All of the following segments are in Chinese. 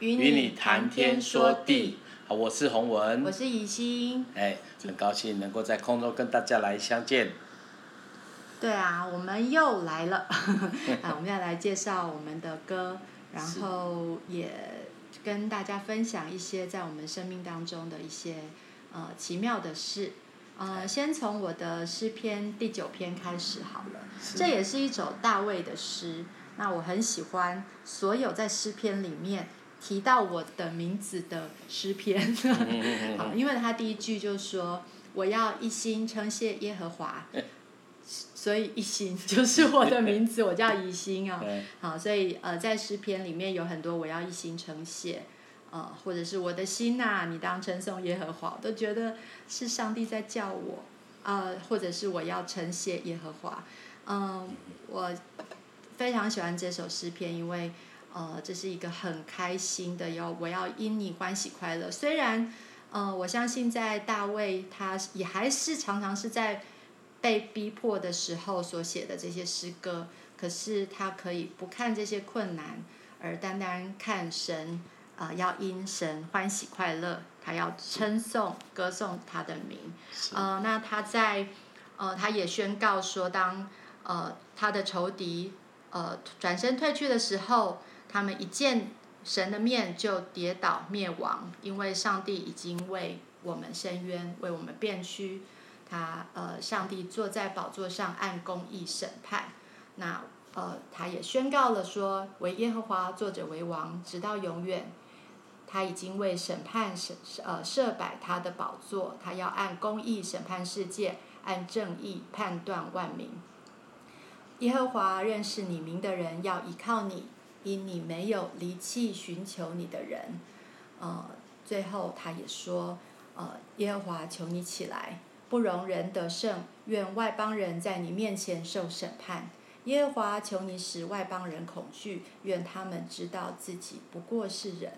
与你谈天说地。好，我是洪文，我是怡心。哎，很高兴能够在空中跟大家来相见。对啊，我们又来了。啊，我们要来介绍我们的歌，然后也跟大家分享一些在我们生命当中的一些呃奇妙的事。呃，先从我的诗篇第九篇开始好了。这也是一首大卫的诗。那我很喜欢所有在诗篇里面提到我的名字的诗篇。好，因为他第一句就说：“我要一心称谢耶和华。”所以一心就是我的名字，我叫一心啊。好，所以呃，在诗篇里面有很多我要一心称谢，呃，或者是我的心呐、啊，你当称颂耶和华，我都觉得是上帝在叫我，呃，或者是我要称谢耶和华，嗯、呃，我非常喜欢这首诗篇，因为呃，这是一个很开心的，哟我要因你欢喜快乐。虽然呃，我相信在大卫他也还是常常是在。被逼迫的时候所写的这些诗歌，可是他可以不看这些困难，而单单看神，啊、呃，要因神欢喜快乐，他要称颂歌颂他的名，呃，那他在，呃，他也宣告说，当，呃，他的仇敌，呃，转身退去的时候，他们一见神的面就跌倒灭亡，因为上帝已经为我们伸冤，为我们辩屈。他呃，上帝坐在宝座上按公义审判，那呃，他也宣告了说，为耶和华坐着为王，直到永远。他已经为审判审呃设摆他的宝座，他要按公义审判世界，按正义判断万民。耶和华认识你名的人要依靠你，因你没有离弃寻求你的人。呃，最后他也说，呃，耶和华求你起来。不容人得胜，愿外邦人在你面前受审判。耶和华求你使外邦人恐惧，愿他们知道自己不过是人。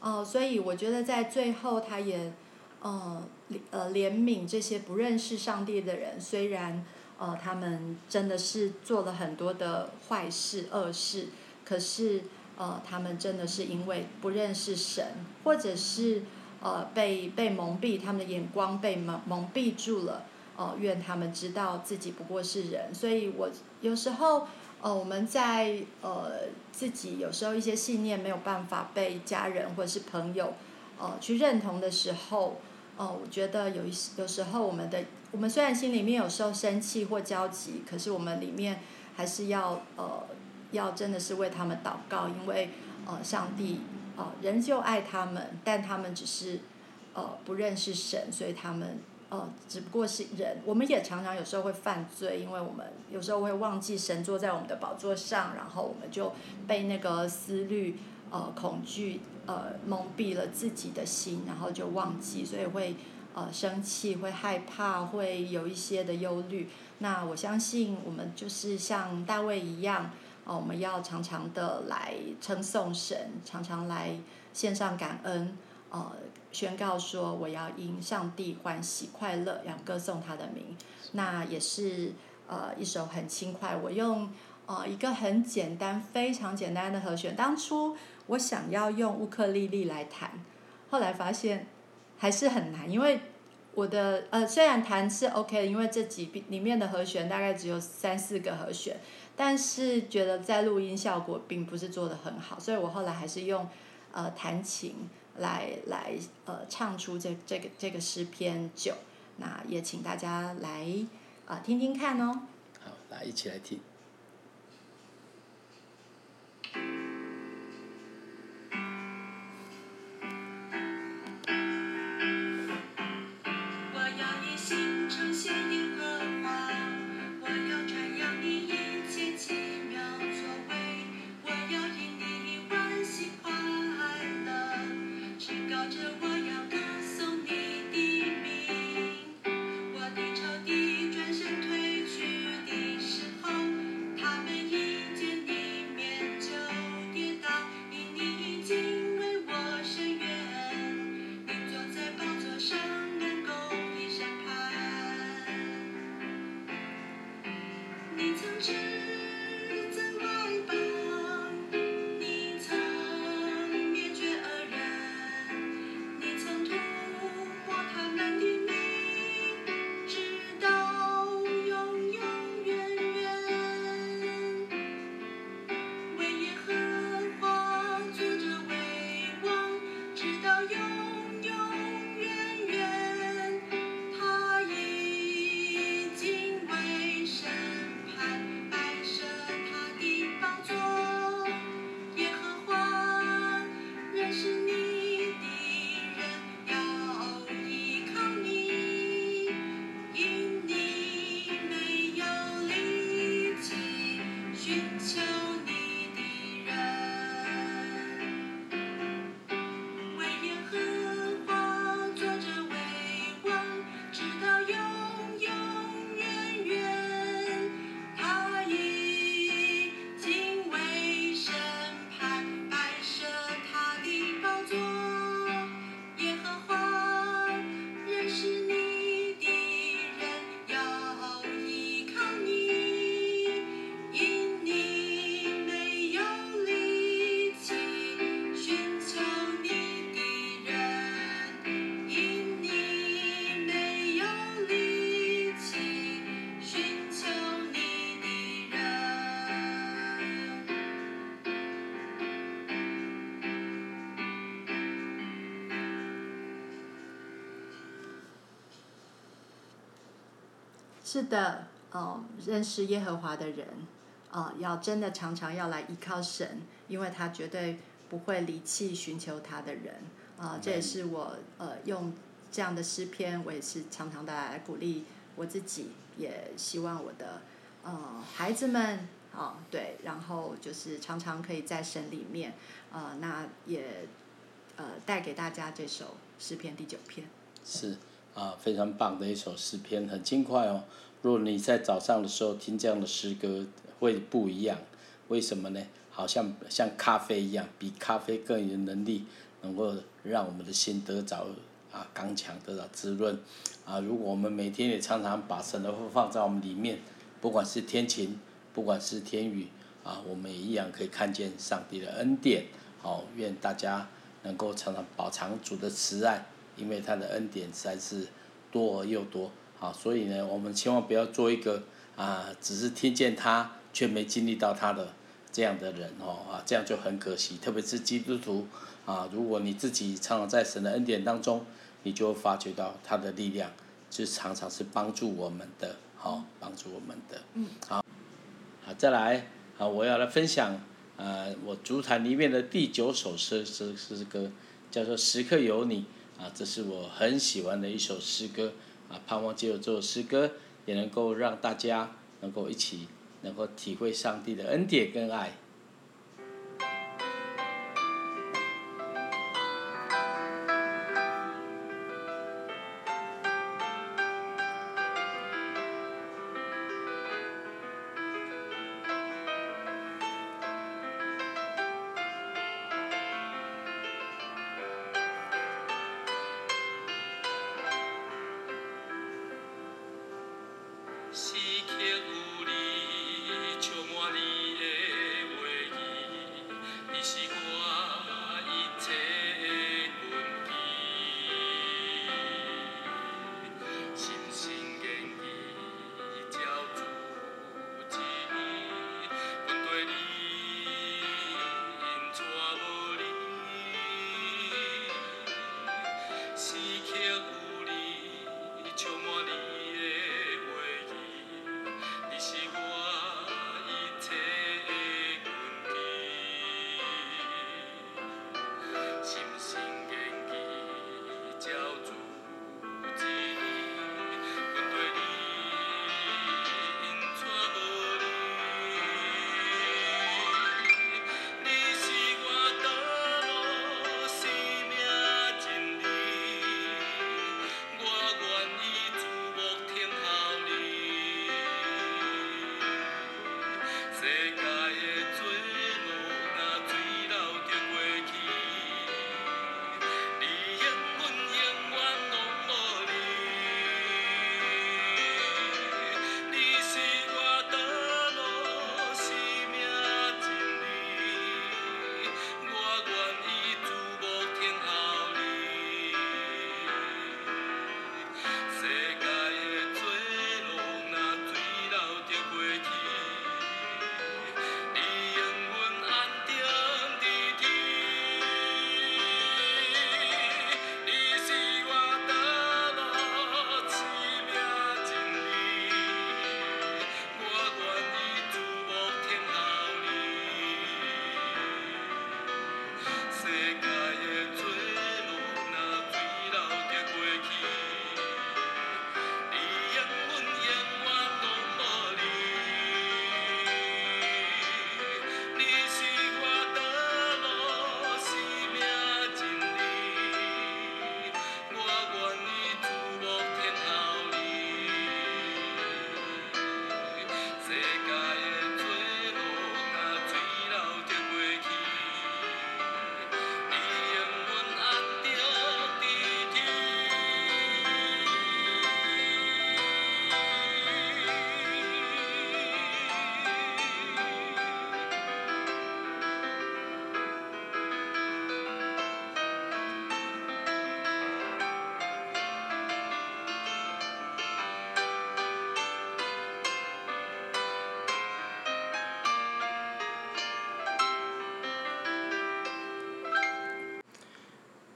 哦，所以我觉得在最后，他也，呃，呃，怜悯这些不认识上帝的人。虽然，呃，他们真的是做了很多的坏事、恶事，可是，呃，他们真的是因为不认识神，或者是。呃，被被蒙蔽，他们的眼光被蒙蒙蔽住了。呃，愿他们知道自己不过是人。所以我有时候，呃，我们在呃自己有时候一些信念没有办法被家人或者是朋友呃去认同的时候，呃，我觉得有一有时候我们的我们虽然心里面有时候生气或焦急，可是我们里面还是要呃要真的是为他们祷告，因为呃上帝。呃，仍旧爱他们，但他们只是，呃，不认识神，所以他们，呃，只不过是人。我们也常常有时候会犯罪，因为我们有时候会忘记神坐在我们的宝座上，然后我们就被那个思虑、呃，恐惧，呃，蒙蔽了自己的心，然后就忘记，所以会，呃，生气，会害怕，会有一些的忧虑。那我相信我们就是像大卫一样。哦，我们要常常的来称颂神，常常来献上感恩，呃，宣告说我要因上帝欢喜快乐，要歌颂他的名。那也是呃一首很轻快，我用呃一个很简单、非常简单的和弦。当初我想要用乌克丽丽来弹，后来发现还是很难，因为我的呃虽然弹是 OK 的，因为这几里面的和弦大概只有三四个和弦。但是觉得在录音效果并不是做的很好，所以我后来还是用呃弹琴来来呃唱出这这个这个诗篇九，那也请大家来啊、听听看哦。好，来一起来听。是的，哦，认识耶和华的人，哦，要真的常常要来依靠神，因为他绝对不会离弃寻求他的人。啊、哦，这也是我呃用这样的诗篇，我也是常常的来鼓励我自己，也希望我的呃孩子们，啊、哦，对，然后就是常常可以在神里面，呃，那也呃带给大家这首诗篇第九篇。是。啊，非常棒的一首诗篇，很轻快哦。如果你在早上的时候听这样的诗歌，会不一样。为什么呢？好像像咖啡一样，比咖啡更有能力，能够让我们的心得着啊刚强，得到滋润。啊，如果我们每天也常常把神的话放在我们里面，不管是天晴，不管是天雨，啊，我们也一样可以看见上帝的恩典。好，愿大家能够常常饱尝主的慈爱。因为他的恩典实在是多而又多，好，所以呢，我们千万不要做一个啊，只是听见他却没经历到他的这样的人哦，啊，这样就很可惜。特别是基督徒啊，如果你自己常常在神的恩典当中，你就会发觉到他的力量，就常常是帮助我们的，好，帮助我们的。嗯。好，好，再来，啊，我要来分享，呃，我主坛里面的第九首诗诗诗歌，叫做《时刻有你》。啊，这是我很喜欢的一首诗歌，啊，盼望借由这首诗歌，也能够让大家能够一起能够体会上帝的恩典跟爱。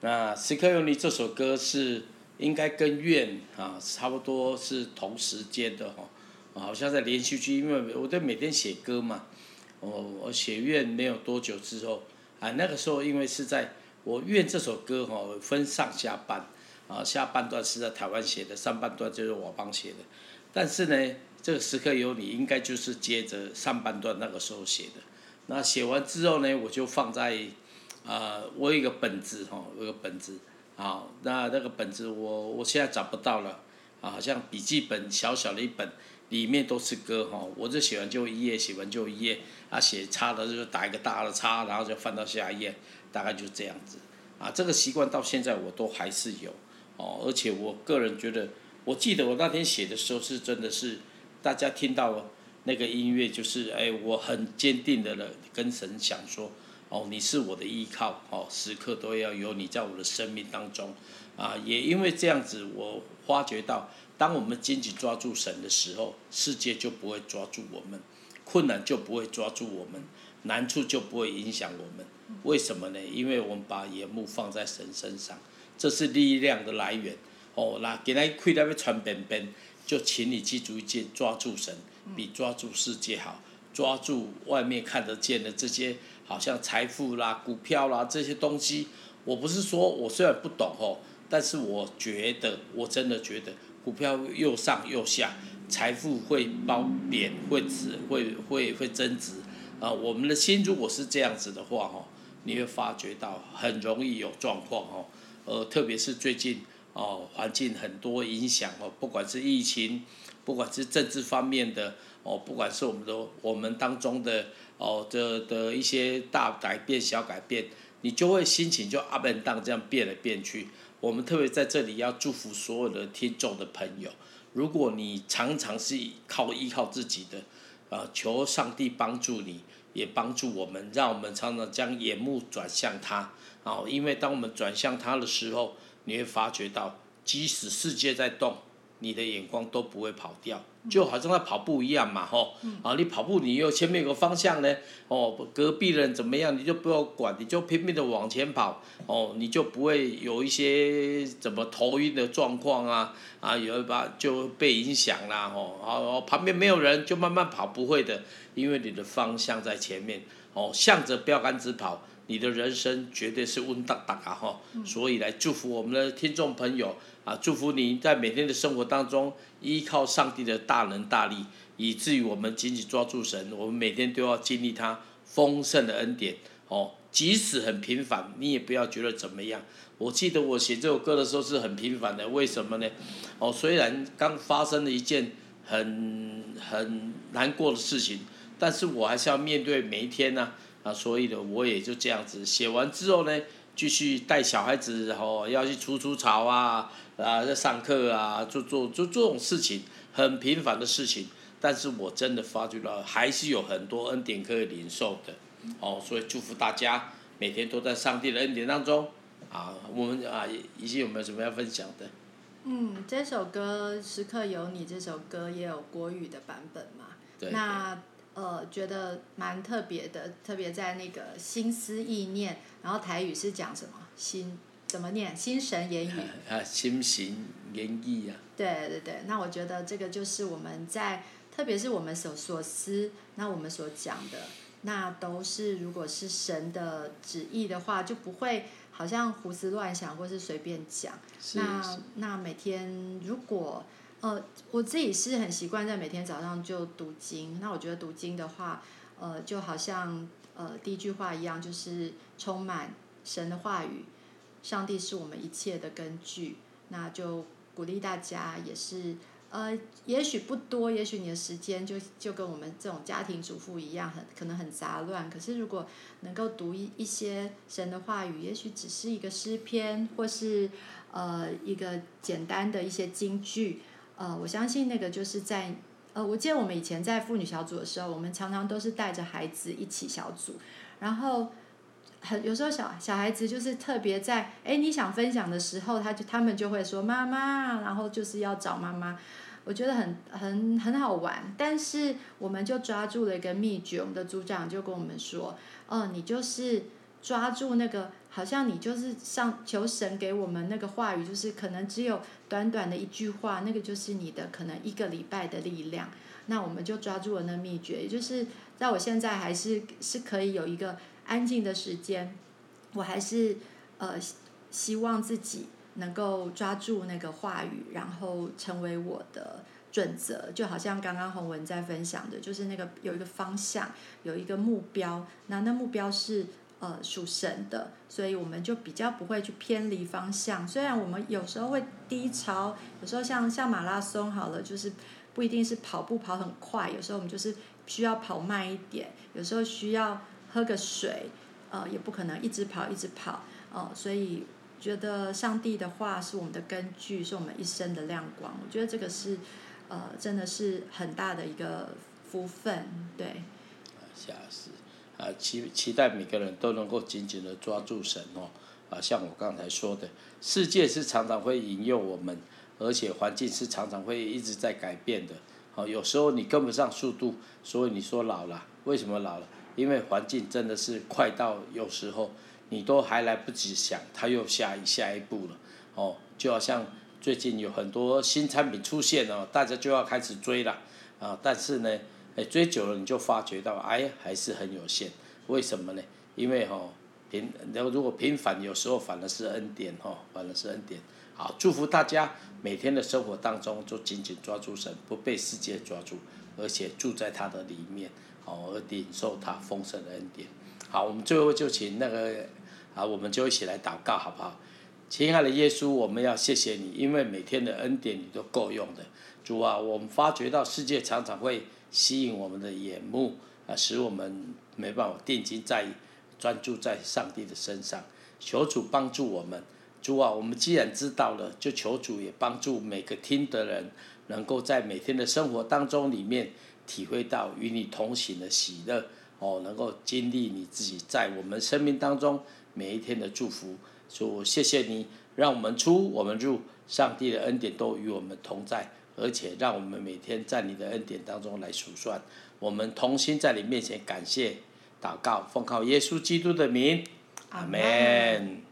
那时刻有你这首歌是应该跟愿啊差不多是同时间的哈，好像在连续剧，因为我在每天写歌嘛，我我写愿没有多久之后，啊那个时候因为是在我愿这首歌哈分上下半，啊下半段是在台湾写的，上半段就是我帮写的，但是呢这个时刻有你应该就是接着上半段那个时候写的，那写完之后呢我就放在啊我有一个本子哈，我有个本子。好，那那个本子我我现在找不到了，啊，好像笔记本小小的一本，里面都是歌哈，我就写完就一页，写完就一页，啊，写差的就打一个大的叉，然后就翻到下一页，大概就这样子，啊，这个习惯到现在我都还是有，哦，而且我个人觉得，我记得我那天写的时候是真的是，大家听到那个音乐就是，哎，我很坚定的了，跟神想说。哦，你是我的依靠，哦，时刻都要有你在我的生命当中，啊，也因为这样子，我发觉到，当我们紧紧抓住神的时候，世界就不会抓住我们，困难就不会抓住我们，难处就不会影响我们。为什么呢？因为我们把眼目放在神身上，这是力量的来源。哦，那给他亏他要传本本，就请你记住一件：抓住神比抓住世界好，抓住外面看得见的这些。好像财富啦、股票啦这些东西，我不是说我虽然不懂哦，但是我觉得我真的觉得股票又上又下，财富会褒贬，会值，会会会增值啊。我们的心如果是这样子的话哦，你会发觉到很容易有状况哦。呃，特别是最近哦，环境很多影响哦，不管是疫情，不管是政治方面的哦，不管是我们的我们当中的。哦，这的一些大改变、小改变，你就会心情就 up and down 这样变来变去。我们特别在这里要祝福所有的听众的朋友，如果你常常是靠依靠自己的，啊，求上帝帮助你，也帮助我们，让我们常常将眼目转向他。啊，因为当我们转向他的时候，你会发觉到，即使世界在动，你的眼光都不会跑掉。就好像在跑步一样嘛，吼，啊，你跑步你有前面有个方向呢，哦，隔壁人怎么样你就不要管，你就拼命的往前跑，哦，你就不会有一些怎么头晕的状况啊，啊，有一把就被影响啦，吼，哦，旁边没有人就慢慢跑，不会的，因为你的方向在前面，哦，向着标杆直跑。你的人生绝对是稳当当啊！哈，所以来祝福我们的听众朋友啊，祝福你在每天的生活当中依靠上帝的大能大力，以至于我们紧紧抓住神，我们每天都要经历他丰盛的恩典哦。即使很平凡，你也不要觉得怎么样。我记得我写这首歌的时候是很平凡的，为什么呢？哦，虽然刚发生了一件很很难过的事情，但是我还是要面对每一天呢、啊。啊，所以呢，我也就这样子写完之后呢，继续带小孩子，然后要去除除草啊，啊，在上课啊，做做做这种事情，很平凡的事情。但是我真的发觉到，还是有很多恩典可以领受的。哦，所以祝福大家每天都在上帝的恩典当中。啊，我们啊，以及有没有什么要分享的？嗯，这首歌《时刻有你》这首歌也有国语的版本嘛？对。那。呃，觉得蛮特别的，特别在那个心思意念，然后台语是讲什么？心怎么念？心神言语。啊，心行言意啊。对对对，那我觉得这个就是我们在，特别是我们所所思，那我们所讲的，那都是如果是神的旨意的话，就不会好像胡思乱想或是随便讲。是那那每天如果。呃，我自己是很习惯在每天早上就读经。那我觉得读经的话，呃，就好像呃第一句话一样，就是充满神的话语，上帝是我们一切的根据。那就鼓励大家，也是呃，也许不多，也许你的时间就就跟我们这种家庭主妇一样，很可能很杂乱。可是如果能够读一一些神的话语，也许只是一个诗篇，或是呃一个简单的一些金句。呃，我相信那个就是在，呃，我记得我们以前在妇女小组的时候，我们常常都是带着孩子一起小组，然后很有时候小小孩子就是特别在，哎，你想分享的时候，他就他们就会说妈妈，然后就是要找妈妈，我觉得很很很好玩，但是我们就抓住了一个秘诀，我们的组长就跟我们说，哦，你就是抓住那个，好像你就是上求神给我们那个话语，就是可能只有短短的一句话，那个就是你的可能一个礼拜的力量。那我们就抓住了那秘诀，也就是在我现在还是是可以有一个安静的时间，我还是呃希望自己能够抓住那个话语，然后成为我的准则。就好像刚刚洪文在分享的，就是那个有一个方向，有一个目标，那那目标是呃属神的，所以我们就比较不会去偏离方向。虽然我们有时候会低潮，有时候像像马拉松好了，就是。不一定是跑步跑很快，有时候我们就是需要跑慢一点，有时候需要喝个水，呃，也不可能一直跑一直跑，呃，所以觉得上帝的话是我们的根据，是我们一生的亮光。我觉得这个是，呃，真的是很大的一个福分，对。下是啊，期期待每个人都能够紧紧的抓住神哦，啊，像我刚才说的，世界是常常会引诱我们。而且环境是常常会一直在改变的，哦，有时候你跟不上速度，所以你说老了，为什么老了？因为环境真的是快到有时候你都还来不及想，它又下一下一步了，哦，就好像最近有很多新产品出现哦，大家就要开始追了，啊，但是呢，哎，追久了你就发觉到，哎，还是很有限，为什么呢？因为哈平，然后如果平凡，有时候反而是恩典哈，反而是恩典。好，祝福大家每天的生活当中就紧紧抓住神，不被世界抓住，而且住在他的里面，好，而领受他丰盛的恩典。好，我们最后就请那个啊，我们就一起来祷告，好不好？亲爱的耶稣，我们要谢谢你，因为每天的恩典你都够用的。主啊，我们发觉到世界常常会吸引我们的眼目啊，使我们没办法定睛在专注在上帝的身上。求主帮助我们。主啊，我们既然知道了，就求主也帮助每个听的人，能够在每天的生活当中里面体会到与你同行的喜乐哦，能够经历你自己在我们生命当中每一天的祝福。主，谢谢你，让我们出我们入，上帝的恩典都与我们同在，而且让我们每天在你的恩典当中来数算。我们同心在你面前感谢祷告，奉靠耶稣基督的名，阿门。